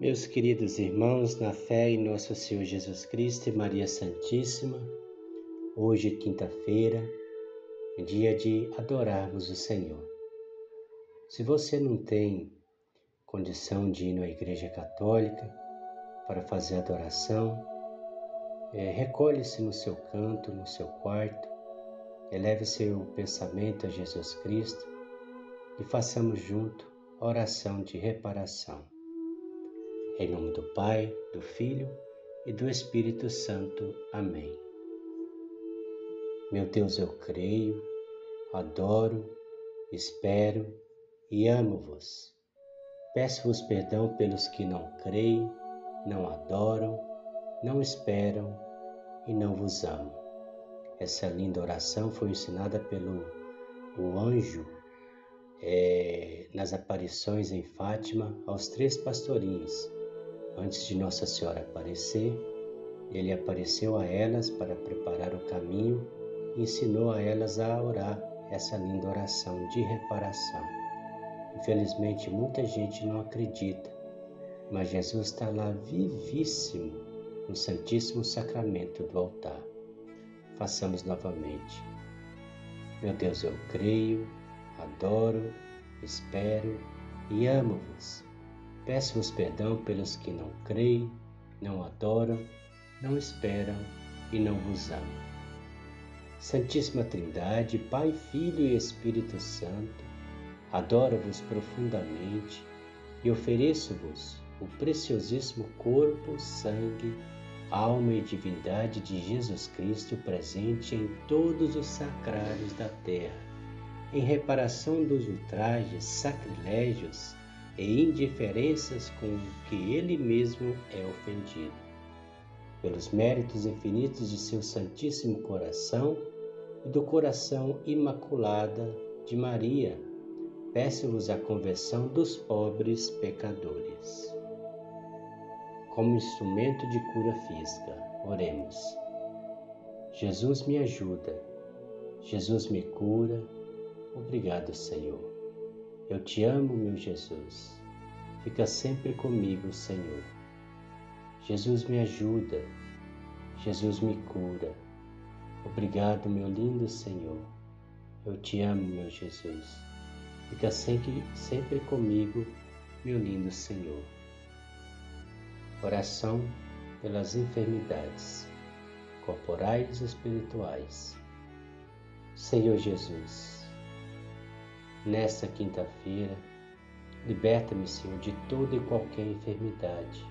Meus queridos irmãos, na fé em nosso Senhor Jesus Cristo e Maria Santíssima, hoje, quinta-feira, dia de adorarmos o Senhor. Se você não tem condição de ir na Igreja Católica para fazer adoração, é, recolhe-se no seu canto, no seu quarto, eleve seu pensamento a Jesus Cristo e façamos junto a oração de reparação. Em nome do Pai, do Filho e do Espírito Santo. Amém. Meu Deus, eu creio, adoro, espero e amo-vos. Peço-vos perdão pelos que não creem, não adoram, não esperam e não vos amam. Essa linda oração foi ensinada pelo o anjo é, nas aparições em Fátima aos três pastorinhos Antes de Nossa Senhora aparecer, ele apareceu a elas para preparar o caminho e ensinou a elas a orar essa linda oração de reparação. Infelizmente, muita gente não acredita, mas Jesus está lá vivíssimo no Santíssimo Sacramento do altar. Façamos novamente. Meu Deus, eu creio, adoro, espero e amo-vos. Peço-vos perdão pelos que não creem, não adoram, não esperam e não vos amam. Santíssima Trindade, Pai, Filho e Espírito Santo, adoro-vos profundamente e ofereço-vos o preciosíssimo corpo, sangue, alma e divindade de Jesus Cristo presente em todos os sacrários da terra, em reparação dos ultrajes, sacrilégios e indiferenças com que ele mesmo é ofendido. Pelos méritos infinitos de seu Santíssimo Coração e do coração imaculada de Maria, peço-vos a conversão dos pobres pecadores. Como instrumento de cura física, oremos. Jesus me ajuda, Jesus me cura. Obrigado, Senhor. Eu te amo, meu Jesus. Fica sempre comigo, Senhor. Jesus me ajuda. Jesus me cura. Obrigado, meu lindo Senhor. Eu te amo, meu Jesus. Fica sempre, sempre comigo, meu lindo Senhor. Oração pelas enfermidades corporais e espirituais. Senhor Jesus, Nesta quinta-feira, liberta-me, Senhor, de toda e qualquer enfermidade,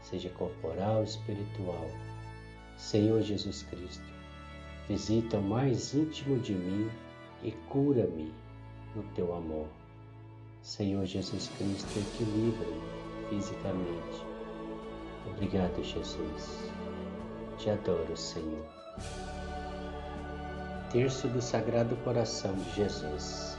seja corporal ou espiritual. Senhor Jesus Cristo, visita o mais íntimo de mim e cura-me no teu amor. Senhor Jesus Cristo, equilibra-me fisicamente. Obrigado, Jesus. Te adoro, Senhor. Terço do Sagrado Coração de Jesus.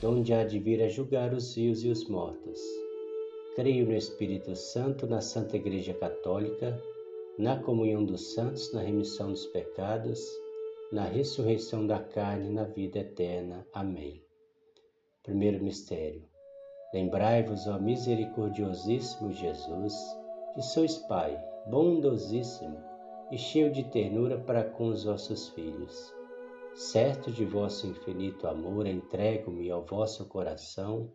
donde há de vir a julgar os vivos e os mortos. Creio no Espírito Santo, na Santa Igreja Católica, na comunhão dos santos, na remissão dos pecados, na ressurreição da carne na vida eterna. Amém. Primeiro mistério. Lembrai-vos, ó misericordiosíssimo Jesus, que sois Pai, bondosíssimo e cheio de ternura para com os vossos filhos Certo de vosso infinito amor, entrego-me ao vosso coração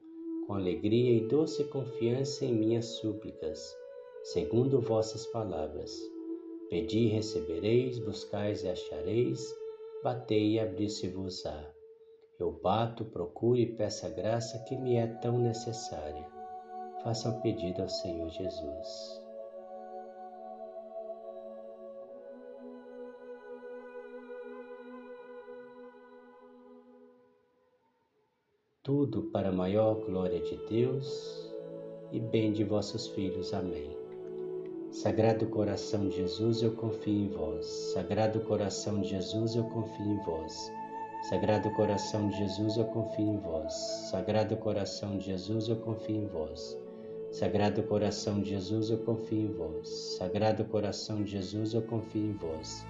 com alegria e doce confiança em minhas súplicas, segundo vossas palavras. Pedi e recebereis, buscais e achareis, batei e abri-se-vos-á. Eu bato, procuro e peço a graça que me é tão necessária. Faça o pedido ao Senhor Jesus. Tudo para a maior glória de Deus e bem de vossos filhos. Amém. Sagrado coração de Jesus, eu confio em vós. Sagrado coração de Jesus, eu confio em vós. Sagrado coração de Jesus, eu confio em vós. Sagrado coração de Jesus, eu confio em vós. Sagrado coração de Jesus, eu confio em vós. Sagrado coração de Jesus, eu confio em vós.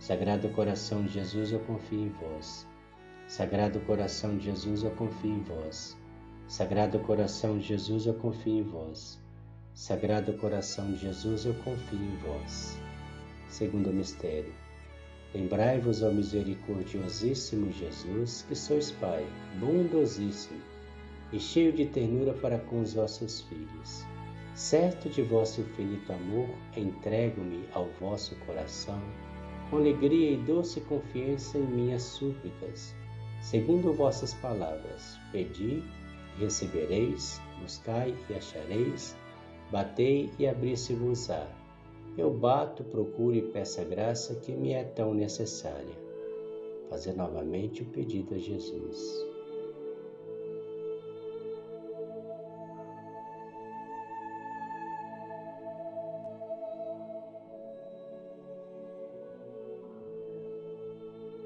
Sagrado coração de Jesus, eu confio em vós. Sagrado coração de Jesus, eu confio em vós. Sagrado coração de Jesus, eu confio em vós. Sagrado coração de Jesus, eu confio em vós. Segundo mistério. Lembrai-vos, ó misericordiosíssimo Jesus, que sois Pai, bondosíssimo e cheio de ternura para com os vossos filhos. Certo de vosso infinito amor, entrego-me ao vosso coração, com alegria e doce confiança em minhas súplicas, segundo vossas palavras. Pedi recebereis, buscai e achareis, batei e abri-se-vos-á. Eu bato, procuro e peço a graça que me é tão necessária. Fazer novamente o pedido a Jesus.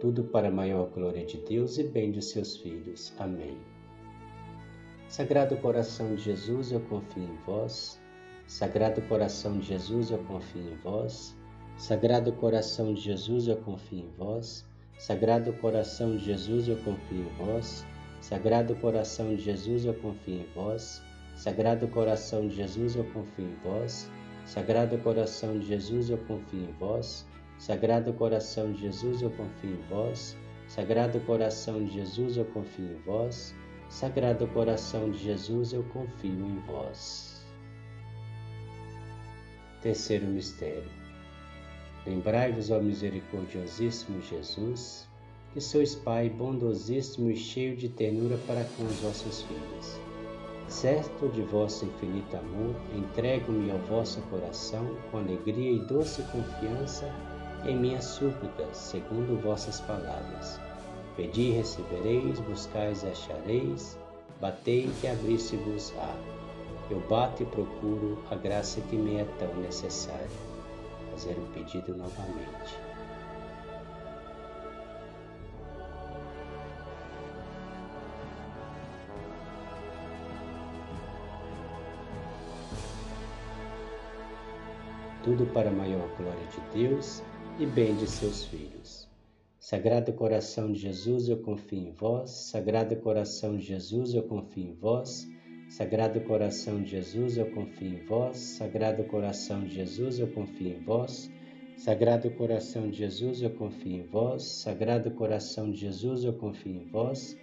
Tudo para a maior glória de Deus e bem de seus filhos. Amém. Sagrado coração de Jesus, eu confio em vós. Sagrado coração de Jesus, eu confio em vós. Sagrado coração de Jesus, eu confio em vós. Sagrado coração de Jesus, eu confio em vós. Sagrado coração de Jesus, eu confio em vós. Sagrado coração de Jesus, eu confio em vós. Sagrado coração de Jesus, eu confio em vós. Sagrado coração de Jesus, eu confio em vós. Sagrado coração de Jesus, eu confio em vós. Sagrado coração de Jesus, eu confio em vós. Terceiro mistério. Lembrai-vos, ó misericordiosíssimo Jesus, que sois Pai bondosíssimo e cheio de ternura para com os vossos filhos. Certo de vosso infinito amor, entrego-me ao vosso coração com alegria e doce confiança em minhas súplicas, segundo vossas palavras Pedi e recebereis, buscais e achareis, batei e abri-se-vos-á. Eu bato e procuro a graça que me é tão necessária. Fazer o pedido novamente. Tudo para a maior glória de Deus e bem de seus filhos. Sagrado coração de Jesus, eu confio em vós. Sagrado coração de Jesus, eu confio em vós. Sagrado coração de Jesus, eu confio em vós. Sagrado coração de Jesus, eu confio em vós. Sagrado coração de Jesus, eu confio em vós. Sagrado coração de Jesus, eu confio em vós.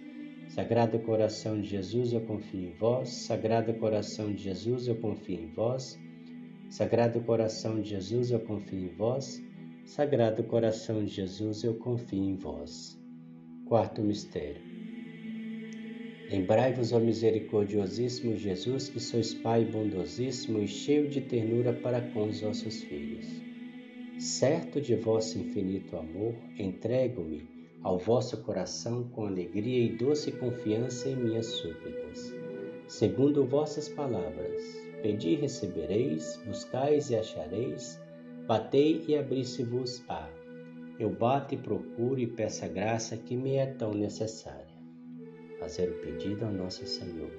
Sagrado coração de Jesus, eu confio em vós. Sagrado coração de Jesus, eu confio em vós. Sagrado coração de Jesus, eu confio em vós. Sagrado coração de Jesus, eu confio em vós. Quarto mistério. Lembrai-vos, ó misericordiosíssimo Jesus, que sois Pai bondosíssimo e cheio de ternura para com os vossos filhos. Certo de vosso infinito amor, entrego-me ao vosso coração com alegria e doce confiança em minhas súplicas. Segundo vossas palavras, pedi e recebereis, buscais e achareis, Batei e abri-se-vos-á. Eu bato e procuro e peço a graça que me é tão necessária. Fazer o pedido ao nosso Senhor.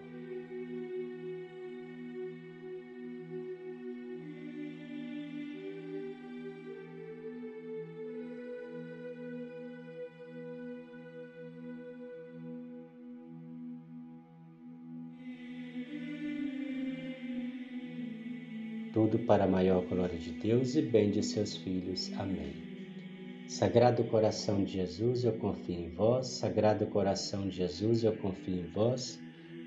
Tudo para a maior glória de Deus e bem de seus filhos. Amém. Sagrado coração de Jesus, eu confio em vós. Sagrado coração de Jesus, eu confio em vós.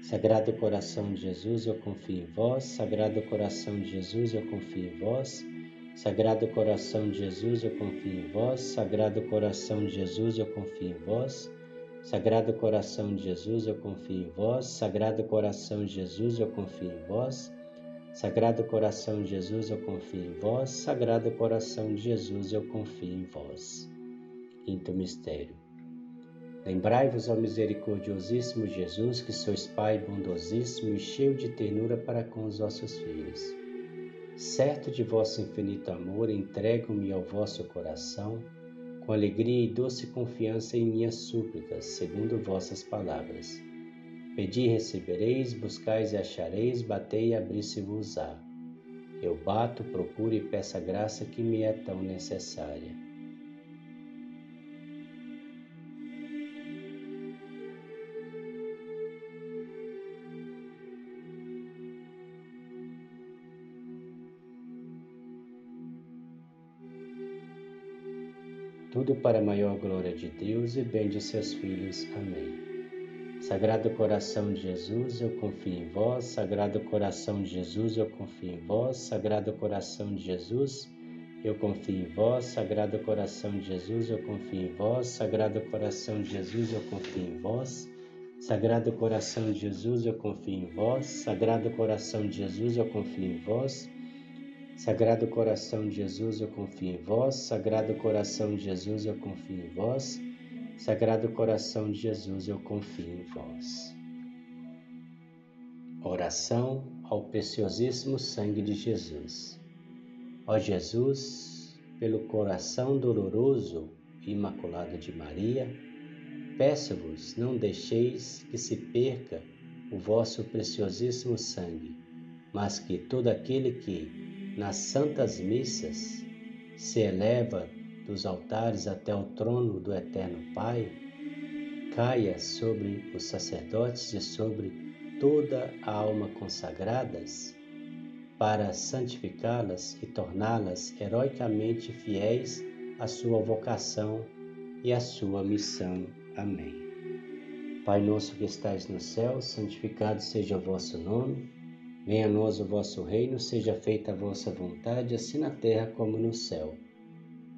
Sagrado coração de Jesus, eu confio em vós. Sagrado coração de Jesus, eu confio em vós. Sagrado coração de Jesus, eu confio em vós. Sagrado coração de Jesus, eu confio em vós. Sagrado coração de Jesus, eu confio em vós. Sagrado coração de Jesus, eu confio em vós. Sagrado coração de Jesus, eu confio em vós. Sagrado coração de Jesus, eu confio em vós. Quinto mistério. Lembrai-vos, ao misericordiosíssimo Jesus, que sois Pai bondosíssimo e cheio de ternura para com os vossos filhos. Certo de vosso infinito amor, entrego-me ao vosso coração, com alegria e doce confiança em minhas súplicas, segundo vossas palavras. Pedi e recebereis, buscais e achareis, batei e abri-se-vos-á. Eu bato, procuro e peço a graça que me é tão necessária. Tudo para a maior glória de Deus e bem de seus filhos. Amém. Sagrado coração de Jesus, eu confio em vós. Sagrado coração de Jesus, eu confio em vós. Sagrado coração de Jesus, eu confio em vós. Sagrado coração de Jesus, eu confio em vós. Sagrado coração de Jesus, eu confio em vós. Sagrado coração de Jesus, eu confio em vós. Sagrado coração de Jesus, eu confio em vós. Sagrado coração de Jesus, eu confio em vós. Sagrado coração de Jesus, eu confio em vós. Sagrado coração de Jesus, eu confio em vós. Oração ao preciosíssimo sangue de Jesus. Ó Jesus, pelo coração doloroso e imaculado de Maria, peço-vos, não deixeis que se perca o vosso preciosíssimo sangue, mas que todo aquele que nas santas missas se eleva dos altares até o trono do Eterno Pai, caia sobre os sacerdotes e sobre toda a alma consagradas, para santificá-las e torná-las heroicamente fiéis à sua vocação e à sua missão. Amém. Pai nosso que estais no céu, santificado seja o vosso nome. Venha a nós o vosso reino, seja feita a vossa vontade, assim na terra como no céu.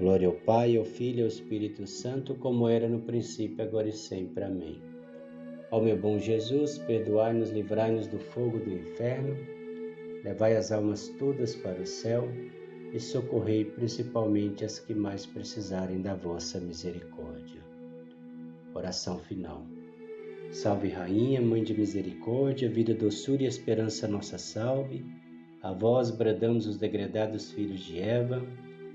Glória ao Pai, ao Filho e ao Espírito Santo, como era no princípio, agora e sempre. Amém. Ó meu bom Jesus, perdoai-nos, livrai-nos do fogo do inferno, levai as almas todas para o céu e socorrei principalmente as que mais precisarem da vossa misericórdia. Oração final. Salve Rainha, Mãe de Misericórdia, vida, doçura e esperança nossa salve. A vós bradamos os degredados filhos de Eva,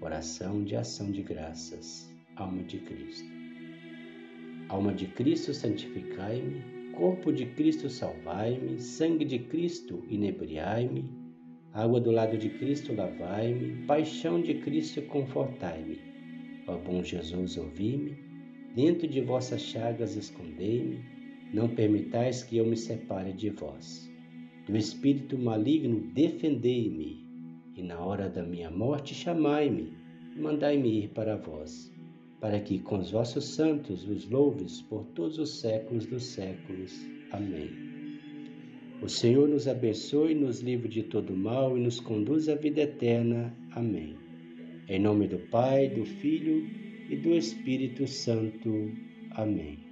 Oração de ação de graças. Alma de Cristo. Alma de Cristo, santificai-me. Corpo de Cristo, salvai-me. Sangue de Cristo, inebriai-me. Água do lado de Cristo, lavai-me. Paixão de Cristo, confortai-me. Ó bom Jesus, ouvi-me. Dentro de vossas chagas, escondei-me. Não permitais que eu me separe de vós do espírito maligno, defendei-me, e na hora da minha morte chamai-me, mandai-me ir para vós, para que com os vossos santos os louves por todos os séculos dos séculos. Amém. O Senhor nos abençoe, nos livre de todo mal e nos conduz à vida eterna. Amém. Em nome do Pai, do Filho e do Espírito Santo. Amém.